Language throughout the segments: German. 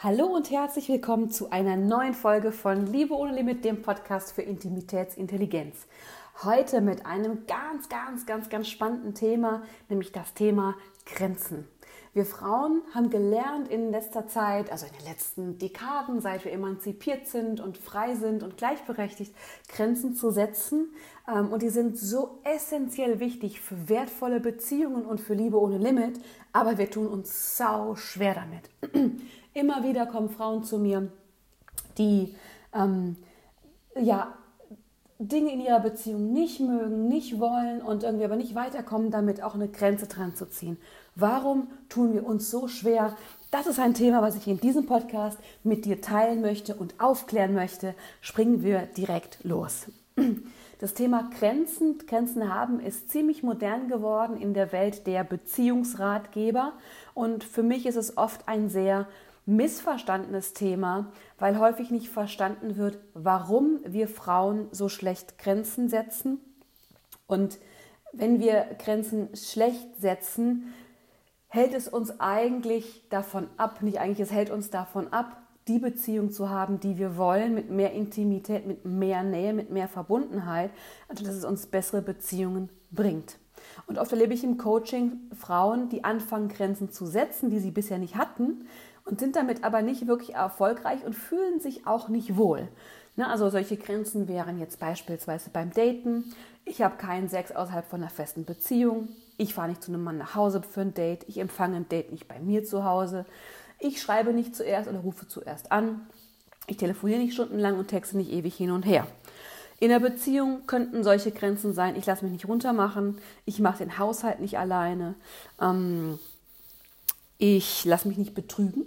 Hallo und herzlich willkommen zu einer neuen Folge von Liebe ohne Limit, dem Podcast für Intimitätsintelligenz. Heute mit einem ganz, ganz, ganz, ganz spannenden Thema, nämlich das Thema Grenzen. Wir Frauen haben gelernt in letzter Zeit, also in den letzten Dekaden, seit wir emanzipiert sind und frei sind und gleichberechtigt, Grenzen zu setzen. Ähm, und die sind so essentiell wichtig für wertvolle Beziehungen und für Liebe ohne Limit. Aber wir tun uns sau schwer damit. Immer wieder kommen Frauen zu mir, die ähm, ja Dinge in ihrer Beziehung nicht mögen, nicht wollen und irgendwie aber nicht weiterkommen, damit auch eine Grenze dran zu ziehen. Warum tun wir uns so schwer? Das ist ein Thema, was ich in diesem Podcast mit dir teilen möchte und aufklären möchte. Springen wir direkt los. Das Thema Grenzen, Grenzen haben ist ziemlich modern geworden in der Welt der Beziehungsratgeber und für mich ist es oft ein sehr missverstandenes Thema, weil häufig nicht verstanden wird, warum wir Frauen so schlecht Grenzen setzen. Und wenn wir Grenzen schlecht setzen, hält es uns eigentlich davon ab, nicht eigentlich, es hält uns davon ab, die Beziehung zu haben, die wir wollen, mit mehr Intimität, mit mehr Nähe, mit mehr Verbundenheit, also dass es uns bessere Beziehungen bringt. Und oft erlebe ich im Coaching Frauen, die anfangen, Grenzen zu setzen, die sie bisher nicht hatten, und sind damit aber nicht wirklich erfolgreich und fühlen sich auch nicht wohl. Ne, also solche Grenzen wären jetzt beispielsweise beim Daten. Ich habe keinen Sex außerhalb von einer festen Beziehung. Ich fahre nicht zu einem Mann nach Hause für ein Date. Ich empfange ein Date nicht bei mir zu Hause. Ich schreibe nicht zuerst oder rufe zuerst an. Ich telefoniere nicht stundenlang und texte nicht ewig hin und her. In der Beziehung könnten solche Grenzen sein, ich lasse mich nicht runtermachen, ich mache den Haushalt nicht alleine, ähm, ich lasse mich nicht betrügen,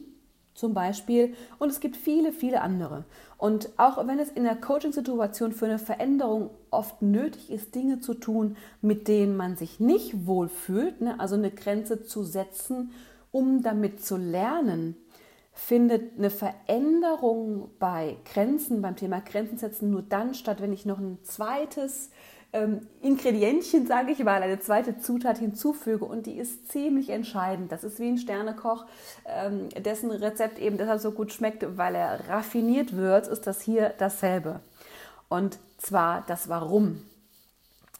zum Beispiel. Und es gibt viele, viele andere. Und auch wenn es in der Coaching-Situation für eine Veränderung oft nötig ist, Dinge zu tun, mit denen man sich nicht wohlfühlt, ne, also eine Grenze zu setzen, um damit zu lernen, findet eine Veränderung bei Grenzen, beim Thema Grenzen setzen nur dann statt, wenn ich noch ein zweites ähm, Ingredienzchen, sage ich mal, eine zweite Zutat hinzufüge und die ist ziemlich entscheidend. Das ist wie ein Sternekoch, ähm, dessen Rezept eben deshalb so gut schmeckt, weil er raffiniert wird, ist das hier dasselbe. Und zwar das Warum.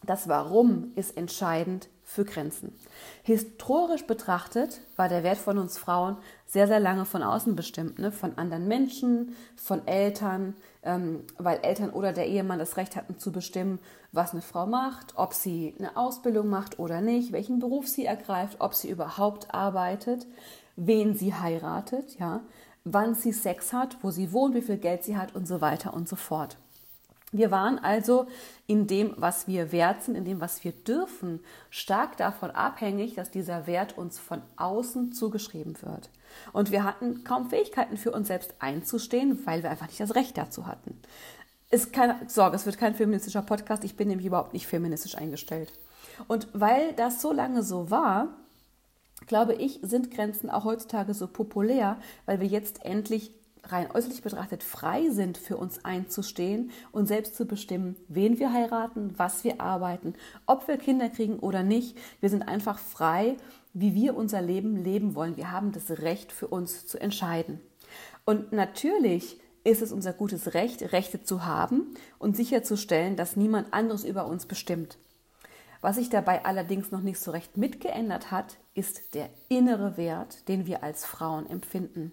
Das Warum ist entscheidend für Grenzen. Historisch betrachtet war der Wert von uns Frauen sehr, sehr lange von außen bestimmt, ne? von anderen Menschen, von Eltern, ähm, weil Eltern oder der Ehemann das Recht hatten zu bestimmen, was eine Frau macht, ob sie eine Ausbildung macht oder nicht, welchen Beruf sie ergreift, ob sie überhaupt arbeitet, wen sie heiratet, ja, wann sie Sex hat, wo sie wohnt, wie viel Geld sie hat und so weiter und so fort. Wir waren also in dem, was wir wert sind, in dem, was wir dürfen, stark davon abhängig, dass dieser Wert uns von außen zugeschrieben wird. Und wir hatten kaum Fähigkeiten für uns selbst einzustehen, weil wir einfach nicht das Recht dazu hatten. Ist keine Sorge, es wird kein feministischer Podcast, ich bin nämlich überhaupt nicht feministisch eingestellt. Und weil das so lange so war, glaube ich, sind Grenzen auch heutzutage so populär, weil wir jetzt endlich rein äußerlich betrachtet frei sind, für uns einzustehen und selbst zu bestimmen, wen wir heiraten, was wir arbeiten, ob wir Kinder kriegen oder nicht. Wir sind einfach frei, wie wir unser Leben leben wollen. Wir haben das Recht für uns zu entscheiden. Und natürlich ist es unser gutes Recht, Rechte zu haben und sicherzustellen, dass niemand anderes über uns bestimmt. Was sich dabei allerdings noch nicht so recht mitgeändert hat, ist der innere Wert, den wir als Frauen empfinden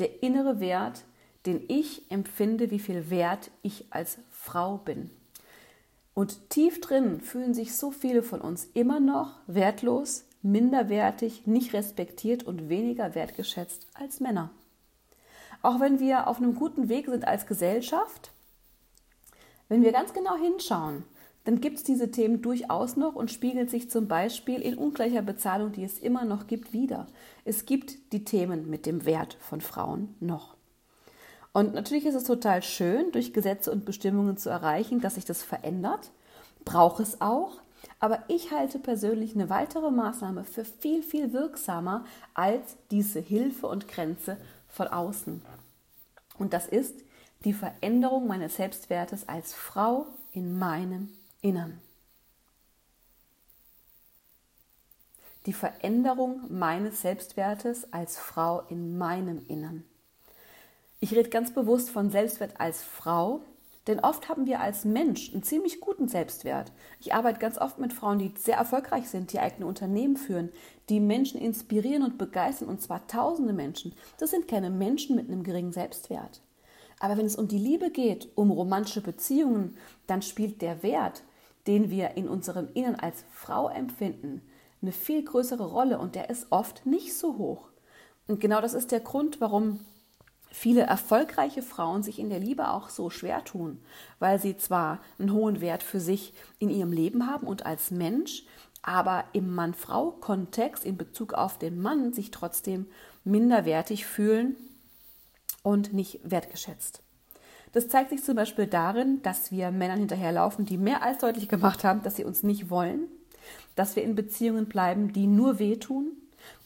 der innere Wert, den ich empfinde, wie viel wert ich als Frau bin. Und tief drin fühlen sich so viele von uns immer noch wertlos, minderwertig, nicht respektiert und weniger wertgeschätzt als Männer. Auch wenn wir auf einem guten Weg sind als Gesellschaft, wenn wir ganz genau hinschauen, dann gibt es diese Themen durchaus noch und spiegelt sich zum Beispiel in ungleicher Bezahlung, die es immer noch gibt, wieder. Es gibt die Themen mit dem Wert von Frauen noch. Und natürlich ist es total schön, durch Gesetze und Bestimmungen zu erreichen, dass sich das verändert. Braucht es auch. Aber ich halte persönlich eine weitere Maßnahme für viel, viel wirksamer als diese Hilfe und Grenze von außen. Und das ist die Veränderung meines Selbstwertes als Frau in meinem Innern. Die Veränderung meines Selbstwertes als Frau in meinem Innern. Ich rede ganz bewusst von Selbstwert als Frau, denn oft haben wir als Mensch einen ziemlich guten Selbstwert. Ich arbeite ganz oft mit Frauen, die sehr erfolgreich sind, die eigene Unternehmen führen, die Menschen inspirieren und begeistern, und zwar tausende Menschen. Das sind keine Menschen mit einem geringen Selbstwert. Aber wenn es um die Liebe geht, um romantische Beziehungen, dann spielt der Wert, den wir in unserem Innern als Frau empfinden, eine viel größere Rolle und der ist oft nicht so hoch. Und genau das ist der Grund, warum viele erfolgreiche Frauen sich in der Liebe auch so schwer tun, weil sie zwar einen hohen Wert für sich in ihrem Leben haben und als Mensch, aber im Mann-Frau-Kontext in Bezug auf den Mann sich trotzdem minderwertig fühlen und nicht wertgeschätzt. Das zeigt sich zum Beispiel darin, dass wir Männern hinterherlaufen, die mehr als deutlich gemacht haben, dass sie uns nicht wollen, dass wir in Beziehungen bleiben, die nur wehtun,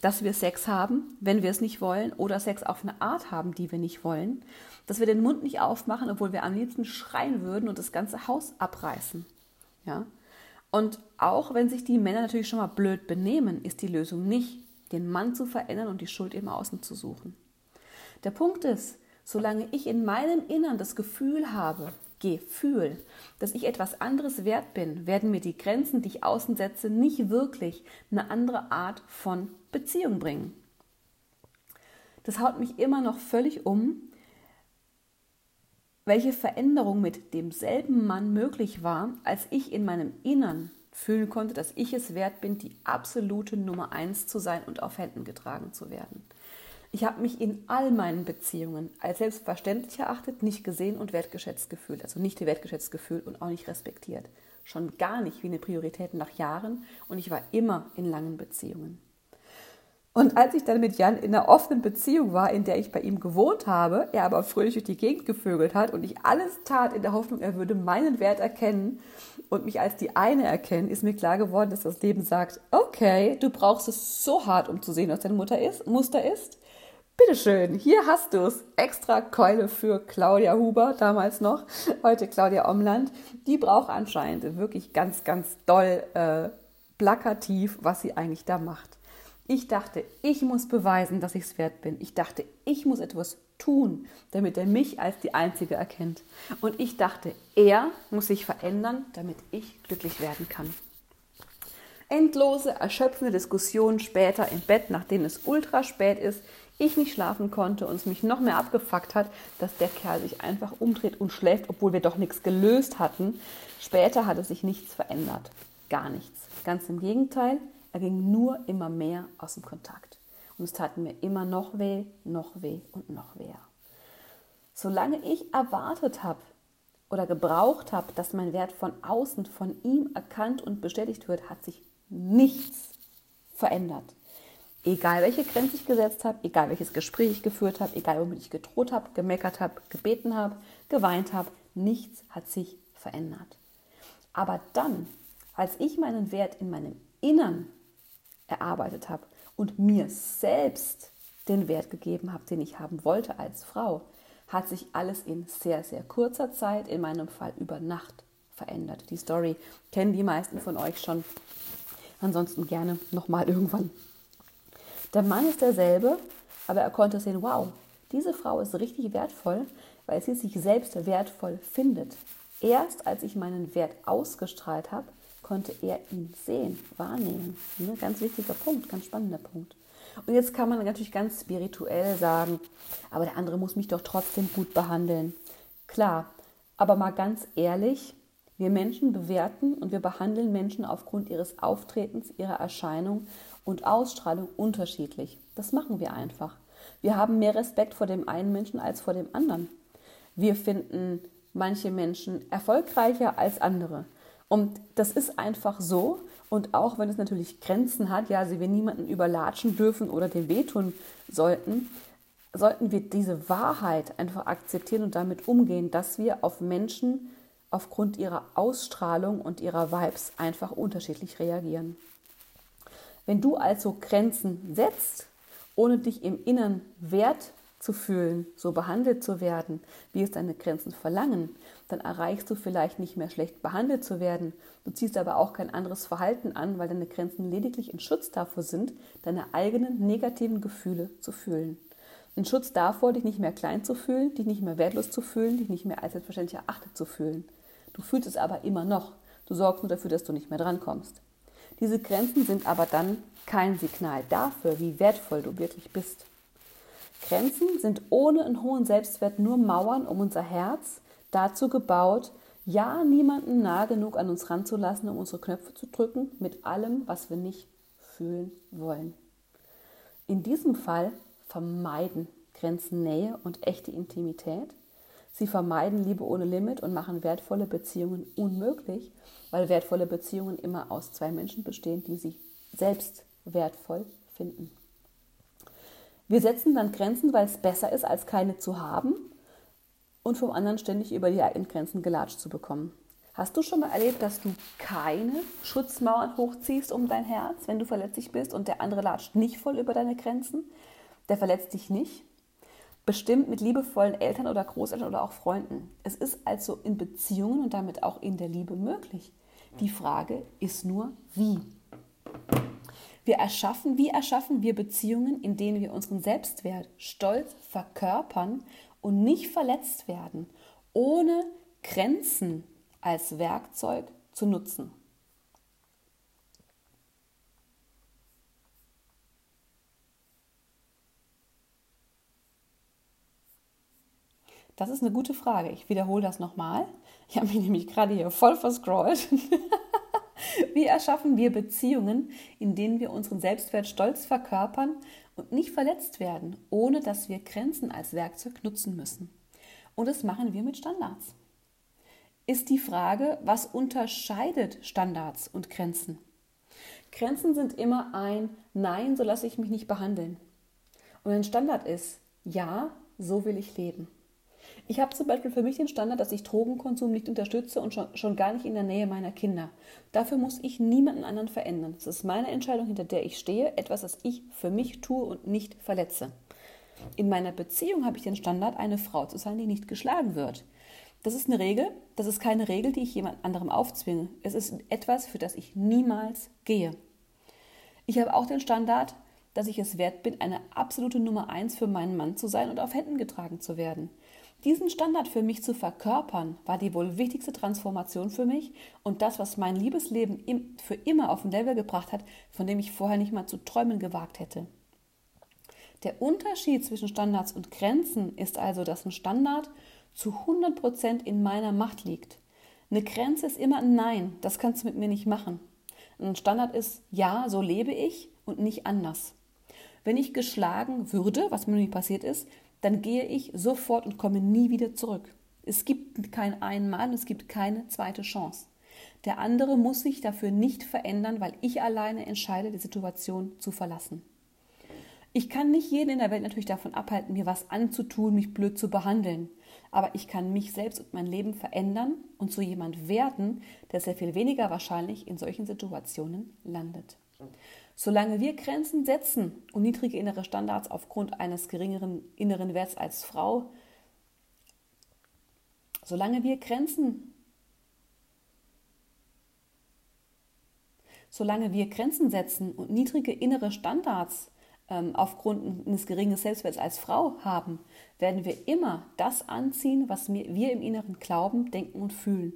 dass wir Sex haben, wenn wir es nicht wollen, oder Sex auf eine Art haben, die wir nicht wollen, dass wir den Mund nicht aufmachen, obwohl wir am liebsten schreien würden und das ganze Haus abreißen. Ja? Und auch wenn sich die Männer natürlich schon mal blöd benehmen, ist die Lösung nicht, den Mann zu verändern und die Schuld im Außen zu suchen. Der Punkt ist, solange ich in meinem Innern das Gefühl habe, Gefühl, dass ich etwas anderes wert bin, werden mir die Grenzen, die ich außen setze, nicht wirklich eine andere Art von Beziehung bringen. Das haut mich immer noch völlig um, welche Veränderung mit demselben Mann möglich war, als ich in meinem Innern fühlen konnte, dass ich es wert bin, die absolute Nummer eins zu sein und auf Händen getragen zu werden. Ich habe mich in all meinen Beziehungen als selbstverständlich erachtet, nicht gesehen und wertgeschätzt gefühlt. Also nicht wertgeschätzt gefühlt und auch nicht respektiert. Schon gar nicht wie eine Priorität nach Jahren und ich war immer in langen Beziehungen. Und als ich dann mit Jan in einer offenen Beziehung war, in der ich bei ihm gewohnt habe, er aber fröhlich durch die Gegend gevögelt hat und ich alles tat in der Hoffnung, er würde meinen Wert erkennen und mich als die eine erkennen, ist mir klar geworden, dass das Leben sagt, okay, du brauchst es so hart, um zu sehen, was deine Mutter ist, Muster ist. Bitteschön, hier hast du es. Extra Keule für Claudia Huber, damals noch, heute Claudia Omland. Die braucht anscheinend wirklich ganz, ganz doll äh, plakativ, was sie eigentlich da macht. Ich dachte, ich muss beweisen, dass ich es wert bin. Ich dachte, ich muss etwas tun, damit er mich als die Einzige erkennt. Und ich dachte, er muss sich verändern, damit ich glücklich werden kann. Endlose, erschöpfende Diskussionen später im Bett, nachdem es ultra spät ist, ich nicht schlafen konnte und es mich noch mehr abgefuckt hat, dass der Kerl sich einfach umdreht und schläft, obwohl wir doch nichts gelöst hatten. Später hat es sich nichts verändert. Gar nichts. Ganz im Gegenteil, er ging nur immer mehr aus dem Kontakt. Und es tat mir immer noch weh, noch weh und noch weh. Solange ich erwartet habe oder gebraucht habe, dass mein Wert von außen von ihm erkannt und bestätigt wird, hat sich nichts verändert. Egal welche Grenze ich gesetzt habe, egal welches Gespräch ich geführt habe, egal womit ich gedroht habe, gemeckert habe, gebeten habe, geweint habe, nichts hat sich verändert. Aber dann, als ich meinen Wert in meinem Innern erarbeitet habe und mir selbst den Wert gegeben habe, den ich haben wollte als Frau, hat sich alles in sehr, sehr kurzer Zeit, in meinem Fall über Nacht, verändert. Die Story kennen die meisten von euch schon. Ansonsten gerne nochmal irgendwann der Mann ist derselbe, aber er konnte sehen, wow, diese Frau ist richtig wertvoll, weil sie sich selbst wertvoll findet. Erst als ich meinen Wert ausgestrahlt habe, konnte er ihn sehen, wahrnehmen. Ne? Ganz wichtiger Punkt, ganz spannender Punkt. Und jetzt kann man natürlich ganz spirituell sagen, aber der andere muss mich doch trotzdem gut behandeln. Klar, aber mal ganz ehrlich, wir Menschen bewerten und wir behandeln Menschen aufgrund ihres Auftretens, ihrer Erscheinung und Ausstrahlung unterschiedlich. Das machen wir einfach. Wir haben mehr Respekt vor dem einen Menschen als vor dem anderen. Wir finden manche Menschen erfolgreicher als andere. Und das ist einfach so. Und auch wenn es natürlich Grenzen hat, ja, also wir niemanden überlatschen dürfen oder dem wehtun sollten, sollten wir diese Wahrheit einfach akzeptieren und damit umgehen, dass wir auf Menschen aufgrund ihrer Ausstrahlung und ihrer Vibes einfach unterschiedlich reagieren. Wenn du also Grenzen setzt, ohne dich im Innern wert zu fühlen, so behandelt zu werden, wie es deine Grenzen verlangen, dann erreichst du vielleicht nicht mehr schlecht behandelt zu werden. Du ziehst aber auch kein anderes Verhalten an, weil deine Grenzen lediglich in Schutz dafür sind, deine eigenen negativen Gefühle zu fühlen. Ein Schutz davor, dich nicht mehr klein zu fühlen, dich nicht mehr wertlos zu fühlen, dich nicht mehr als selbstverständlich erachtet zu fühlen. Du fühlst es aber immer noch. Du sorgst nur dafür, dass du nicht mehr drankommst. Diese Grenzen sind aber dann kein Signal dafür, wie wertvoll du wirklich bist. Grenzen sind ohne einen hohen Selbstwert nur Mauern um unser Herz, dazu gebaut, ja niemanden nah genug an uns ranzulassen, um unsere Knöpfe zu drücken mit allem, was wir nicht fühlen wollen. In diesem Fall vermeiden Grenzen Nähe und echte Intimität. Sie vermeiden Liebe ohne Limit und machen wertvolle Beziehungen unmöglich, weil wertvolle Beziehungen immer aus zwei Menschen bestehen, die sich selbst wertvoll finden. Wir setzen dann Grenzen, weil es besser ist, als keine zu haben und vom anderen ständig über die eigenen Grenzen gelatscht zu bekommen. Hast du schon mal erlebt, dass du keine Schutzmauern hochziehst um dein Herz, wenn du verletzlich bist und der andere latscht nicht voll über deine Grenzen? Der verletzt dich nicht? Bestimmt mit liebevollen Eltern oder Großeltern oder auch Freunden. Es ist also in Beziehungen und damit auch in der Liebe möglich. Die Frage ist nur, wie. Wir erschaffen, wie erschaffen wir Beziehungen, in denen wir unseren Selbstwert stolz verkörpern und nicht verletzt werden, ohne Grenzen als Werkzeug zu nutzen. Das ist eine gute Frage. Ich wiederhole das nochmal. Ich habe mich nämlich gerade hier voll verscrollt. Wie erschaffen wir Beziehungen, in denen wir unseren Selbstwert stolz verkörpern und nicht verletzt werden, ohne dass wir Grenzen als Werkzeug nutzen müssen? Und das machen wir mit Standards. Ist die Frage, was unterscheidet Standards und Grenzen? Grenzen sind immer ein Nein, so lasse ich mich nicht behandeln. Und ein Standard ist Ja, so will ich leben. Ich habe zum Beispiel für mich den Standard, dass ich Drogenkonsum nicht unterstütze und schon, schon gar nicht in der Nähe meiner Kinder. Dafür muss ich niemanden anderen verändern. Das ist meine Entscheidung, hinter der ich stehe, etwas, das ich für mich tue und nicht verletze. In meiner Beziehung habe ich den Standard, eine Frau zu sein, die nicht geschlagen wird. Das ist eine Regel, das ist keine Regel, die ich jemand anderem aufzwinge. Es ist etwas, für das ich niemals gehe. Ich habe auch den Standard, dass ich es wert bin, eine absolute Nummer eins für meinen Mann zu sein und auf Händen getragen zu werden. Diesen Standard für mich zu verkörpern, war die wohl wichtigste Transformation für mich und das, was mein Liebesleben für immer auf ein Level gebracht hat, von dem ich vorher nicht mal zu träumen gewagt hätte. Der Unterschied zwischen Standards und Grenzen ist also, dass ein Standard zu 100% in meiner Macht liegt. Eine Grenze ist immer ein Nein, das kannst du mit mir nicht machen. Ein Standard ist Ja, so lebe ich und nicht anders. Wenn ich geschlagen würde, was mir nie passiert ist, dann gehe ich sofort und komme nie wieder zurück. Es gibt kein Einmal, es gibt keine zweite Chance. Der andere muss sich dafür nicht verändern, weil ich alleine entscheide, die Situation zu verlassen. Ich kann nicht jeden in der Welt natürlich davon abhalten, mir was anzutun, mich blöd zu behandeln. Aber ich kann mich selbst und mein Leben verändern und zu jemand werden, der sehr viel weniger wahrscheinlich in solchen Situationen landet. Solange wir Grenzen setzen und niedrige innere Standards aufgrund eines geringeren inneren Werts als Frau, solange wir Grenzen solange wir Grenzen setzen und niedrige innere Standards ähm, aufgrund eines geringen Selbstwerts als Frau haben, werden wir immer das anziehen, was wir im Inneren glauben, denken und fühlen.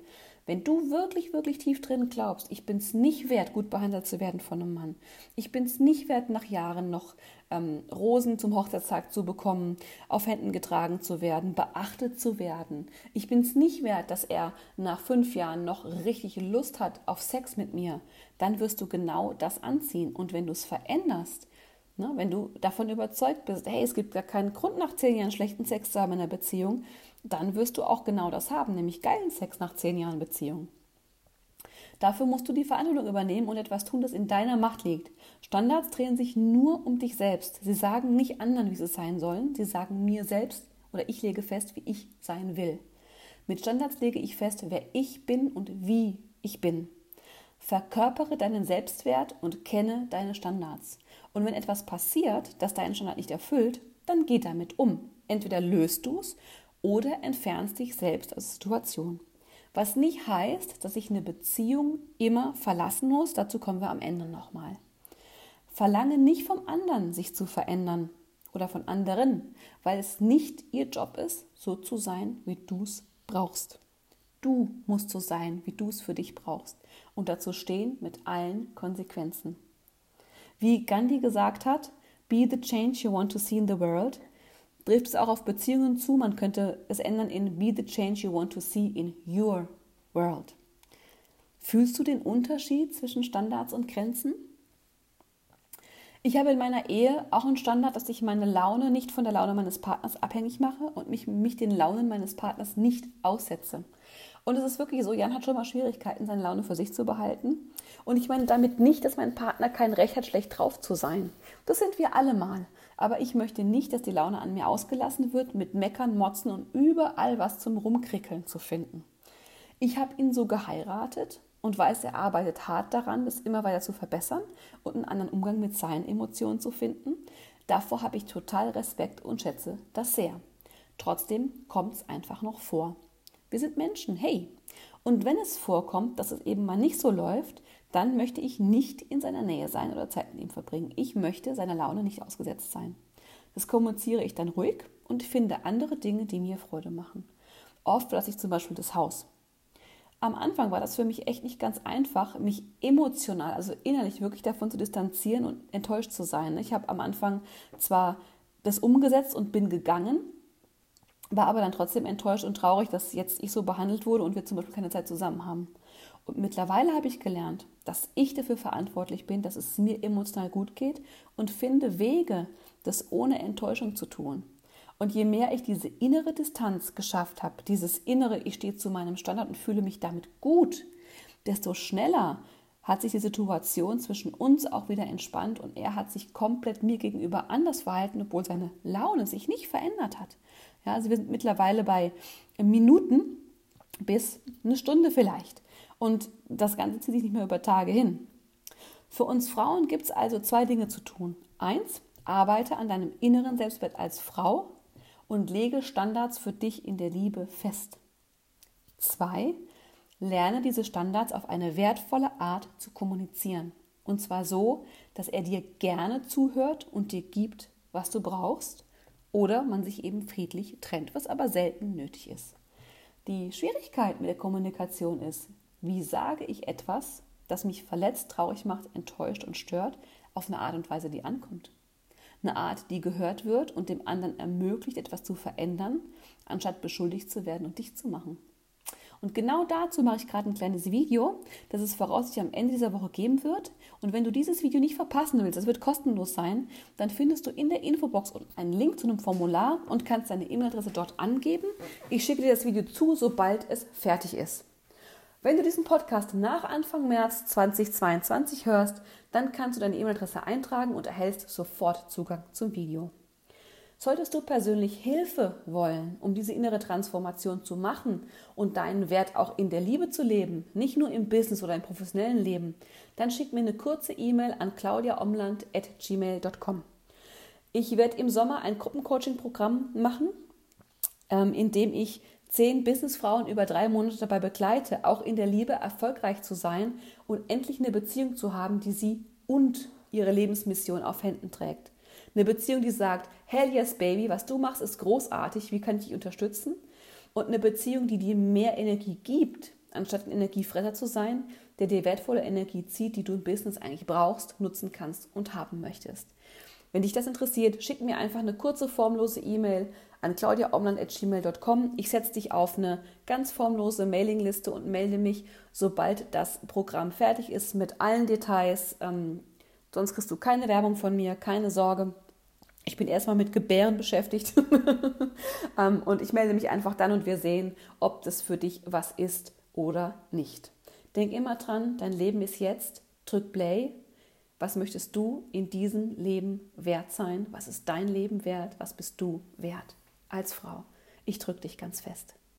Wenn du wirklich, wirklich tief drin glaubst, ich bin es nicht wert, gut behandelt zu werden von einem Mann, ich bin es nicht wert, nach Jahren noch ähm, Rosen zum Hochzeitstag zu bekommen, auf Händen getragen zu werden, beachtet zu werden, ich bin es nicht wert, dass er nach fünf Jahren noch richtig Lust hat auf Sex mit mir, dann wirst du genau das anziehen. Und wenn du es veränderst, Ne? Wenn du davon überzeugt bist, hey, es gibt gar keinen Grund, nach zehn Jahren schlechten Sex zu haben in einer Beziehung, dann wirst du auch genau das haben, nämlich geilen Sex nach zehn Jahren Beziehung. Dafür musst du die Verantwortung übernehmen und etwas tun, das in deiner Macht liegt. Standards drehen sich nur um dich selbst. Sie sagen nicht anderen, wie sie sein sollen. Sie sagen mir selbst oder ich lege fest, wie ich sein will. Mit Standards lege ich fest, wer ich bin und wie ich bin. Verkörpere deinen Selbstwert und kenne deine Standards. Und wenn etwas passiert, das deinen Standard nicht erfüllt, dann geh damit um. Entweder löst du es oder entfernst dich selbst aus der Situation. Was nicht heißt, dass ich eine Beziehung immer verlassen muss, dazu kommen wir am Ende nochmal. Verlange nicht vom anderen, sich zu verändern. oder von anderen, weil es nicht ihr Job ist, so zu sein, wie du es brauchst. Du musst so sein, wie du es für dich brauchst und dazu stehen mit allen Konsequenzen. Wie Gandhi gesagt hat, be the change you want to see in the world, trifft es auch auf Beziehungen zu. Man könnte es ändern in be the change you want to see in your world. Fühlst du den Unterschied zwischen Standards und Grenzen? Ich habe in meiner Ehe auch einen Standard, dass ich meine Laune nicht von der Laune meines Partners abhängig mache und mich, mich den Launen meines Partners nicht aussetze. Und es ist wirklich so, Jan hat schon mal Schwierigkeiten, seine Laune für sich zu behalten. Und ich meine damit nicht, dass mein Partner kein Recht hat, schlecht drauf zu sein. Das sind wir alle mal. Aber ich möchte nicht, dass die Laune an mir ausgelassen wird, mit Meckern, Motzen und überall was zum Rumkrickeln zu finden. Ich habe ihn so geheiratet und weiß, er arbeitet hart daran, das immer weiter zu verbessern und einen anderen Umgang mit seinen Emotionen zu finden. Davor habe ich total Respekt und schätze das sehr. Trotzdem kommt es einfach noch vor. Wir sind Menschen, hey. Und wenn es vorkommt, dass es eben mal nicht so läuft, dann möchte ich nicht in seiner Nähe sein oder Zeit mit ihm verbringen. Ich möchte seiner Laune nicht ausgesetzt sein. Das kommuniziere ich dann ruhig und finde andere Dinge, die mir Freude machen. Oft lasse ich zum Beispiel das Haus am Anfang war das für mich echt nicht ganz einfach, mich emotional, also innerlich wirklich davon zu distanzieren und enttäuscht zu sein. Ich habe am Anfang zwar das umgesetzt und bin gegangen, war aber dann trotzdem enttäuscht und traurig, dass jetzt ich so behandelt wurde und wir zum Beispiel keine Zeit zusammen haben. Und mittlerweile habe ich gelernt, dass ich dafür verantwortlich bin, dass es mir emotional gut geht und finde Wege, das ohne Enttäuschung zu tun. Und je mehr ich diese innere Distanz geschafft habe, dieses innere, ich stehe zu meinem Standard und fühle mich damit gut, desto schneller hat sich die Situation zwischen uns auch wieder entspannt und er hat sich komplett mir gegenüber anders verhalten, obwohl seine Laune sich nicht verändert hat. Ja, also wir sind mittlerweile bei Minuten bis eine Stunde vielleicht. Und das Ganze zieht sich nicht mehr über Tage hin. Für uns Frauen gibt es also zwei Dinge zu tun. Eins, arbeite an deinem inneren Selbstwert als Frau und lege Standards für dich in der Liebe fest. 2. Lerne diese Standards auf eine wertvolle Art zu kommunizieren. Und zwar so, dass er dir gerne zuhört und dir gibt, was du brauchst, oder man sich eben friedlich trennt, was aber selten nötig ist. Die Schwierigkeit mit der Kommunikation ist, wie sage ich etwas, das mich verletzt, traurig macht, enttäuscht und stört, auf eine Art und Weise, die ankommt. Eine Art, die gehört wird und dem anderen ermöglicht, etwas zu verändern, anstatt beschuldigt zu werden und dich zu machen. Und genau dazu mache ich gerade ein kleines Video, das es voraussichtlich am Ende dieser Woche geben wird. Und wenn du dieses Video nicht verpassen willst, das wird kostenlos sein, dann findest du in der Infobox einen Link zu einem Formular und kannst deine E-Mail-Adresse dort angeben. Ich schicke dir das Video zu, sobald es fertig ist. Wenn du diesen Podcast nach Anfang März 2022 hörst, dann kannst du deine E-Mail-Adresse eintragen und erhältst sofort Zugang zum Video. Solltest du persönlich Hilfe wollen, um diese innere Transformation zu machen und deinen Wert auch in der Liebe zu leben, nicht nur im Business oder im professionellen Leben, dann schick mir eine kurze E-Mail an claudiaomland.gmail.com. Ich werde im Sommer ein Gruppencoaching-Programm machen, ähm, in dem ich zehn Businessfrauen über drei Monate dabei begleite, auch in der Liebe erfolgreich zu sein und endlich eine Beziehung zu haben, die sie und ihre Lebensmission auf Händen trägt. Eine Beziehung, die sagt, hell yes, baby, was du machst, ist großartig, wie kann ich dich unterstützen? Und eine Beziehung, die dir mehr Energie gibt, anstatt ein Energiefresser zu sein, der dir wertvolle Energie zieht, die du im Business eigentlich brauchst, nutzen kannst und haben möchtest. Wenn dich das interessiert, schick mir einfach eine kurze formlose E-Mail an claudiaomland.gmail.com. Ich setze dich auf eine ganz formlose Mailingliste und melde mich, sobald das Programm fertig ist mit allen Details. Ähm, sonst kriegst du keine Werbung von mir, keine Sorge. Ich bin erstmal mit Gebären beschäftigt ähm, und ich melde mich einfach dann und wir sehen, ob das für dich was ist oder nicht. Denk immer dran, dein Leben ist jetzt. Drück Play. Was möchtest du in diesem Leben wert sein? Was ist dein Leben wert? Was bist du wert? als Frau. Ich drücke dich ganz fest.